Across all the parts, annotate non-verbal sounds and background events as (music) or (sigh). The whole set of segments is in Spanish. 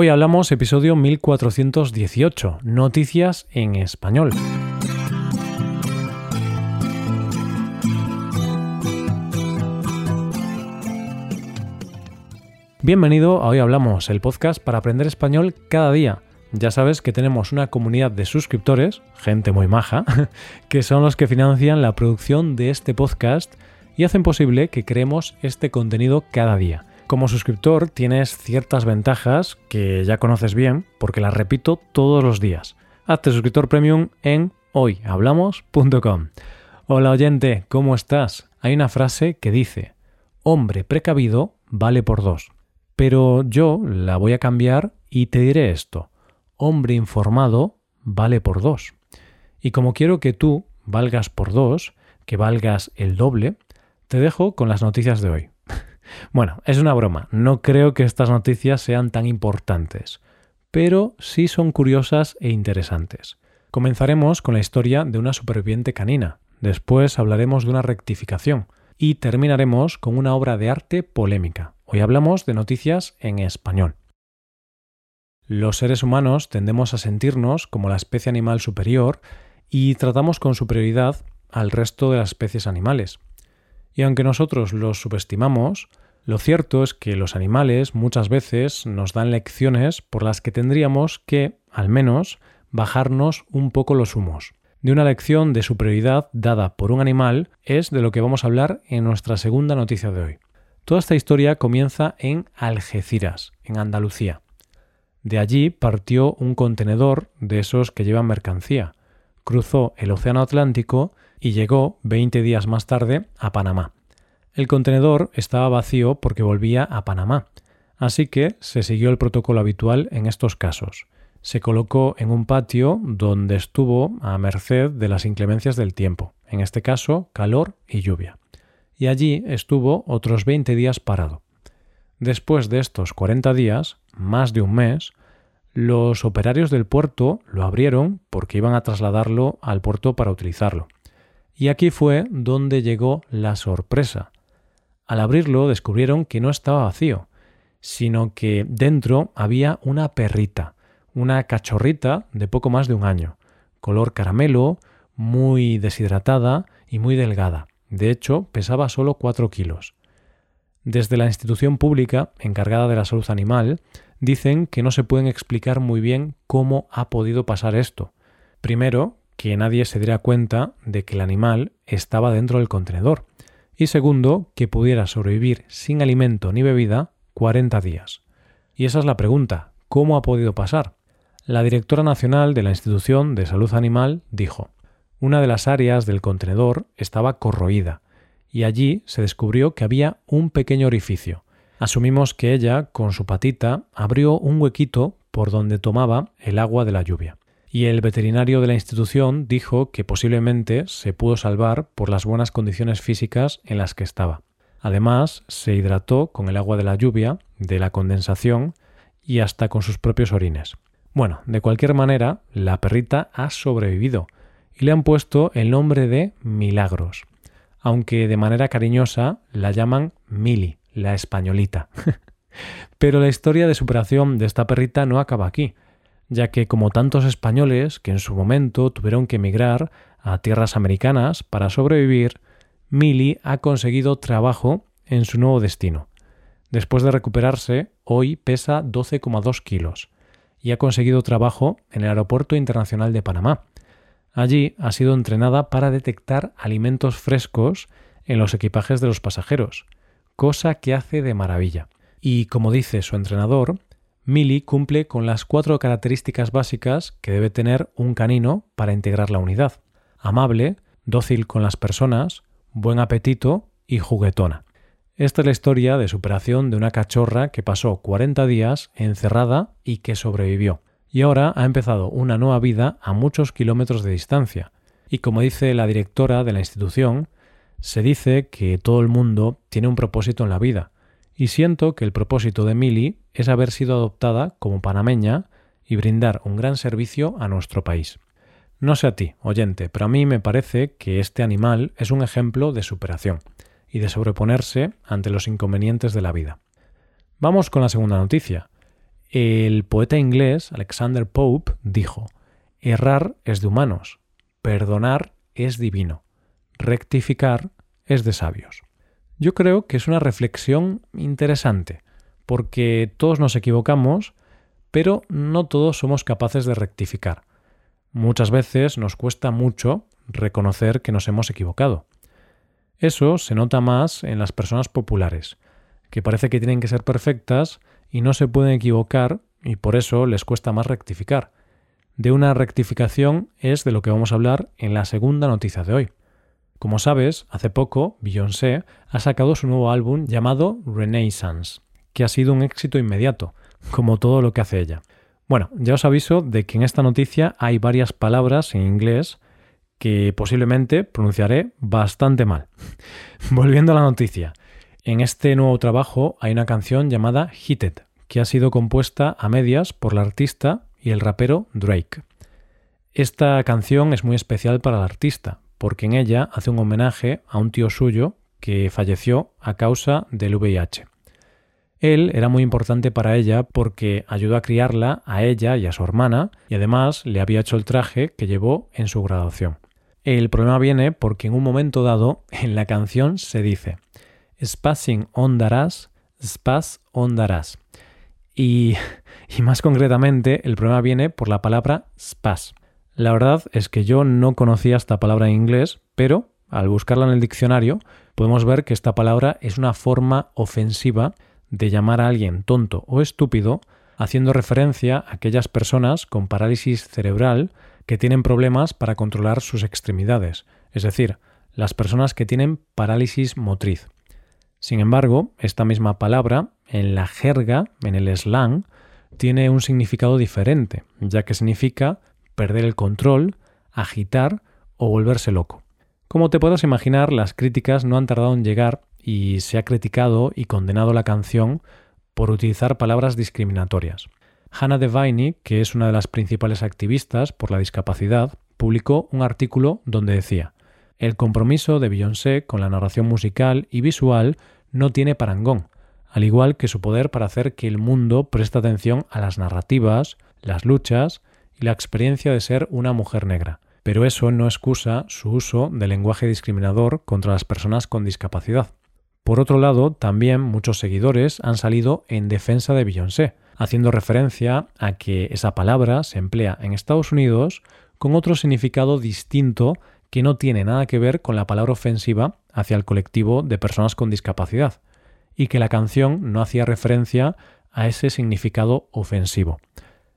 Hoy hablamos episodio 1418, Noticias en Español. Bienvenido a Hoy Hablamos, el podcast para aprender español cada día. Ya sabes que tenemos una comunidad de suscriptores, gente muy maja, (laughs) que son los que financian la producción de este podcast y hacen posible que creemos este contenido cada día. Como suscriptor tienes ciertas ventajas que ya conoces bien porque las repito todos los días. Hazte suscriptor premium en hoyhablamos.com. Hola oyente, ¿cómo estás? Hay una frase que dice, hombre precavido vale por dos. Pero yo la voy a cambiar y te diré esto, hombre informado vale por dos. Y como quiero que tú valgas por dos, que valgas el doble, te dejo con las noticias de hoy. Bueno, es una broma, no creo que estas noticias sean tan importantes, pero sí son curiosas e interesantes. Comenzaremos con la historia de una superviviente canina, después hablaremos de una rectificación y terminaremos con una obra de arte polémica. Hoy hablamos de noticias en español. Los seres humanos tendemos a sentirnos como la especie animal superior y tratamos con superioridad al resto de las especies animales. Y aunque nosotros los subestimamos, lo cierto es que los animales muchas veces nos dan lecciones por las que tendríamos que, al menos, bajarnos un poco los humos. De una lección de superioridad dada por un animal es de lo que vamos a hablar en nuestra segunda noticia de hoy. Toda esta historia comienza en Algeciras, en Andalucía. De allí partió un contenedor de esos que llevan mercancía, cruzó el Océano Atlántico y llegó 20 días más tarde a Panamá. El contenedor estaba vacío porque volvía a Panamá, así que se siguió el protocolo habitual en estos casos. Se colocó en un patio donde estuvo a merced de las inclemencias del tiempo, en este caso calor y lluvia. Y allí estuvo otros 20 días parado. Después de estos 40 días, más de un mes, los operarios del puerto lo abrieron porque iban a trasladarlo al puerto para utilizarlo. Y aquí fue donde llegó la sorpresa. Al abrirlo descubrieron que no estaba vacío, sino que dentro había una perrita, una cachorrita de poco más de un año, color caramelo, muy deshidratada y muy delgada. De hecho, pesaba solo 4 kilos. Desde la institución pública encargada de la salud animal dicen que no se pueden explicar muy bien cómo ha podido pasar esto. Primero, que nadie se diera cuenta de que el animal estaba dentro del contenedor. Y segundo, que pudiera sobrevivir sin alimento ni bebida 40 días. Y esa es la pregunta, ¿cómo ha podido pasar? La directora nacional de la Institución de Salud Animal dijo, una de las áreas del contenedor estaba corroída, y allí se descubrió que había un pequeño orificio. Asumimos que ella, con su patita, abrió un huequito por donde tomaba el agua de la lluvia y el veterinario de la institución dijo que posiblemente se pudo salvar por las buenas condiciones físicas en las que estaba. Además, se hidrató con el agua de la lluvia, de la condensación y hasta con sus propios orines. Bueno, de cualquier manera, la perrita ha sobrevivido y le han puesto el nombre de Milagros, aunque de manera cariñosa la llaman Mili, la españolita. (laughs) Pero la historia de superación de esta perrita no acaba aquí ya que como tantos españoles que en su momento tuvieron que emigrar a tierras americanas para sobrevivir, Milly ha conseguido trabajo en su nuevo destino. Después de recuperarse, hoy pesa 12,2 kilos y ha conseguido trabajo en el Aeropuerto Internacional de Panamá. Allí ha sido entrenada para detectar alimentos frescos en los equipajes de los pasajeros, cosa que hace de maravilla. Y como dice su entrenador, Mili cumple con las cuatro características básicas que debe tener un canino para integrar la unidad. Amable, dócil con las personas, buen apetito y juguetona. Esta es la historia de superación de una cachorra que pasó 40 días encerrada y que sobrevivió. Y ahora ha empezado una nueva vida a muchos kilómetros de distancia. Y como dice la directora de la institución, se dice que todo el mundo tiene un propósito en la vida, y siento que el propósito de Mili es haber sido adoptada como panameña y brindar un gran servicio a nuestro país. No sé a ti, oyente, pero a mí me parece que este animal es un ejemplo de superación y de sobreponerse ante los inconvenientes de la vida. Vamos con la segunda noticia. El poeta inglés Alexander Pope dijo, Errar es de humanos, perdonar es divino, rectificar es de sabios. Yo creo que es una reflexión interesante, porque todos nos equivocamos, pero no todos somos capaces de rectificar. Muchas veces nos cuesta mucho reconocer que nos hemos equivocado. Eso se nota más en las personas populares, que parece que tienen que ser perfectas y no se pueden equivocar y por eso les cuesta más rectificar. De una rectificación es de lo que vamos a hablar en la segunda noticia de hoy. Como sabes, hace poco Beyoncé ha sacado su nuevo álbum llamado Renaissance, que ha sido un éxito inmediato, como todo lo que hace ella. Bueno, ya os aviso de que en esta noticia hay varias palabras en inglés que posiblemente pronunciaré bastante mal. (laughs) Volviendo a la noticia. En este nuevo trabajo hay una canción llamada Hit que ha sido compuesta a medias por la artista y el rapero Drake. Esta canción es muy especial para el artista, porque en ella hace un homenaje a un tío suyo que falleció a causa del VIH. Él era muy importante para ella porque ayudó a criarla a ella y a su hermana y además le había hecho el traje que llevó en su graduación. El problema viene porque en un momento dado (laughs) en la canción se dice Spassing ondarás, spas ondarás. Y, (laughs) y más concretamente, el problema viene por la palabra spas. La verdad es que yo no conocía esta palabra en inglés, pero al buscarla en el diccionario podemos ver que esta palabra es una forma ofensiva de llamar a alguien tonto o estúpido, haciendo referencia a aquellas personas con parálisis cerebral que tienen problemas para controlar sus extremidades, es decir, las personas que tienen parálisis motriz. Sin embargo, esta misma palabra, en la jerga, en el slang, tiene un significado diferente, ya que significa perder el control, agitar o volverse loco. Como te puedas imaginar, las críticas no han tardado en llegar y se ha criticado y condenado la canción por utilizar palabras discriminatorias. Hannah Devine, que es una de las principales activistas por la discapacidad, publicó un artículo donde decía el compromiso de Beyoncé con la narración musical y visual no tiene parangón, al igual que su poder para hacer que el mundo preste atención a las narrativas, las luchas y la experiencia de ser una mujer negra. Pero eso no excusa su uso de lenguaje discriminador contra las personas con discapacidad. Por otro lado, también muchos seguidores han salido en defensa de Beyoncé, haciendo referencia a que esa palabra se emplea en Estados Unidos con otro significado distinto que no tiene nada que ver con la palabra ofensiva hacia el colectivo de personas con discapacidad, y que la canción no hacía referencia a ese significado ofensivo.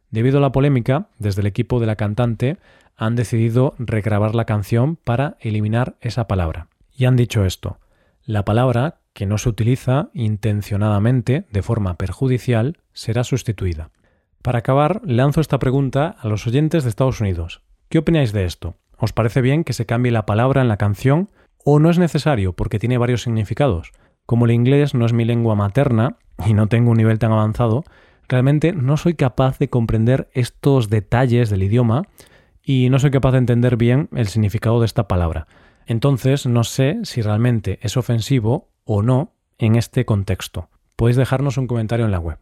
Debido a la polémica, desde el equipo de la cantante han decidido regrabar la canción para eliminar esa palabra. Y han dicho esto, la palabra que no se utiliza intencionadamente de forma perjudicial será sustituida. Para acabar, lanzo esta pregunta a los oyentes de Estados Unidos. ¿Qué opináis de esto? ¿Os parece bien que se cambie la palabra en la canción o no es necesario porque tiene varios significados? Como el inglés no es mi lengua materna y no tengo un nivel tan avanzado, realmente no soy capaz de comprender estos detalles del idioma y no soy capaz de entender bien el significado de esta palabra. Entonces no sé si realmente es ofensivo o no en este contexto. Podéis dejarnos un comentario en la web.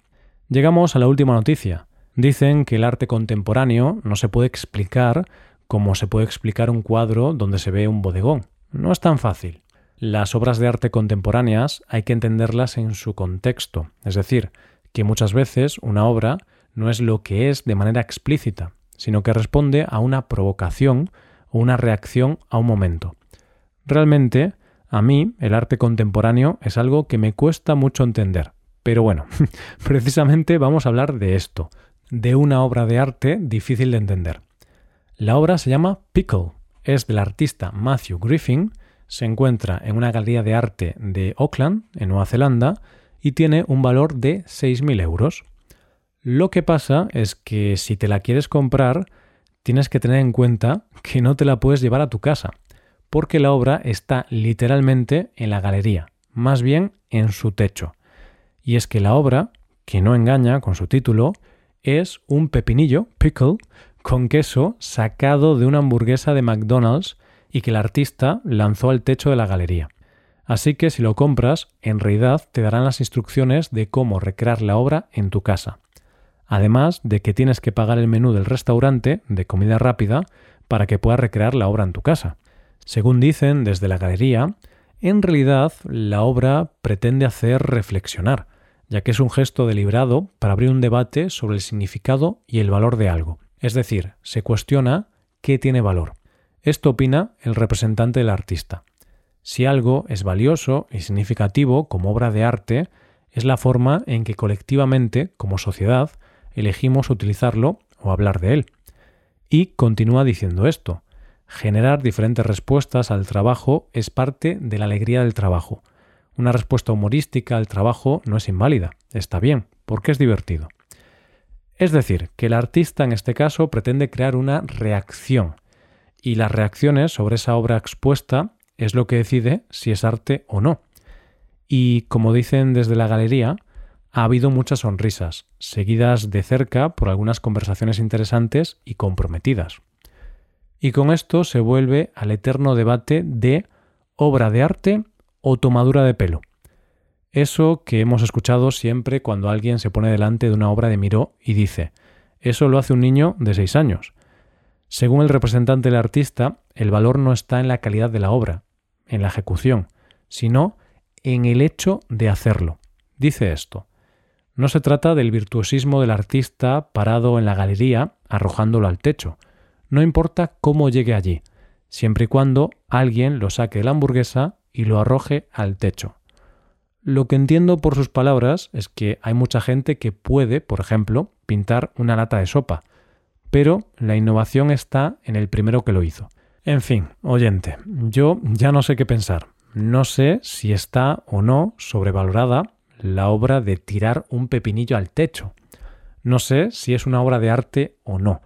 Llegamos a la última noticia. Dicen que el arte contemporáneo no se puede explicar como se puede explicar un cuadro donde se ve un bodegón. No es tan fácil. Las obras de arte contemporáneas hay que entenderlas en su contexto, es decir, que muchas veces una obra no es lo que es de manera explícita, sino que responde a una provocación o una reacción a un momento. Realmente, a mí el arte contemporáneo es algo que me cuesta mucho entender. Pero bueno, (laughs) precisamente vamos a hablar de esto, de una obra de arte difícil de entender. La obra se llama Pickle, es del artista Matthew Griffin, se encuentra en una galería de arte de Auckland, en Nueva Zelanda, y tiene un valor de 6.000 euros. Lo que pasa es que si te la quieres comprar, tienes que tener en cuenta que no te la puedes llevar a tu casa, porque la obra está literalmente en la galería, más bien en su techo. Y es que la obra, que no engaña con su título, es un pepinillo, pickle, con queso sacado de una hamburguesa de McDonald's y que el artista lanzó al techo de la galería. Así que si lo compras, en realidad te darán las instrucciones de cómo recrear la obra en tu casa. además de que tienes que pagar el menú del restaurante de comida rápida para que puedas recrear la obra en tu casa. Según dicen desde la galería, en realidad la obra pretende hacer reflexionar, ya que es un gesto deliberado para abrir un debate sobre el significado y el valor de algo. Es decir, se cuestiona qué tiene valor. Esto opina el representante del artista. Si algo es valioso y significativo como obra de arte, es la forma en que colectivamente, como sociedad, elegimos utilizarlo o hablar de él. Y continúa diciendo esto. Generar diferentes respuestas al trabajo es parte de la alegría del trabajo. Una respuesta humorística al trabajo no es inválida, está bien, porque es divertido. Es decir, que el artista en este caso pretende crear una reacción, y las reacciones sobre esa obra expuesta es lo que decide si es arte o no. Y como dicen desde la galería, ha habido muchas sonrisas, seguidas de cerca por algunas conversaciones interesantes y comprometidas. Y con esto se vuelve al eterno debate de obra de arte o tomadura de pelo. Eso que hemos escuchado siempre cuando alguien se pone delante de una obra de Miró y dice, eso lo hace un niño de seis años. Según el representante del artista, el valor no está en la calidad de la obra, en la ejecución, sino en el hecho de hacerlo. Dice esto. No se trata del virtuosismo del artista parado en la galería arrojándolo al techo. No importa cómo llegue allí, siempre y cuando alguien lo saque de la hamburguesa y lo arroje al techo. Lo que entiendo por sus palabras es que hay mucha gente que puede, por ejemplo, pintar una lata de sopa, pero la innovación está en el primero que lo hizo. En fin, oyente, yo ya no sé qué pensar. No sé si está o no sobrevalorada la obra de tirar un pepinillo al techo. No sé si es una obra de arte o no.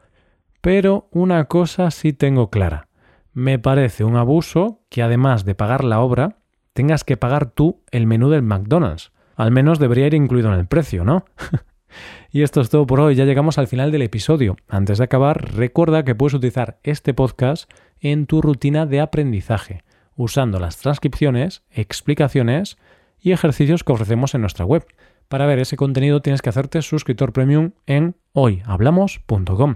Pero una cosa sí tengo clara. Me parece un abuso que además de pagar la obra, tengas que pagar tú el menú del McDonald's. Al menos debería ir incluido en el precio, ¿no? (laughs) y esto es todo por hoy, ya llegamos al final del episodio. Antes de acabar, recuerda que puedes utilizar este podcast en tu rutina de aprendizaje, usando las transcripciones, explicaciones y ejercicios que ofrecemos en nuestra web. Para ver ese contenido tienes que hacerte suscriptor premium en hoyhablamos.com.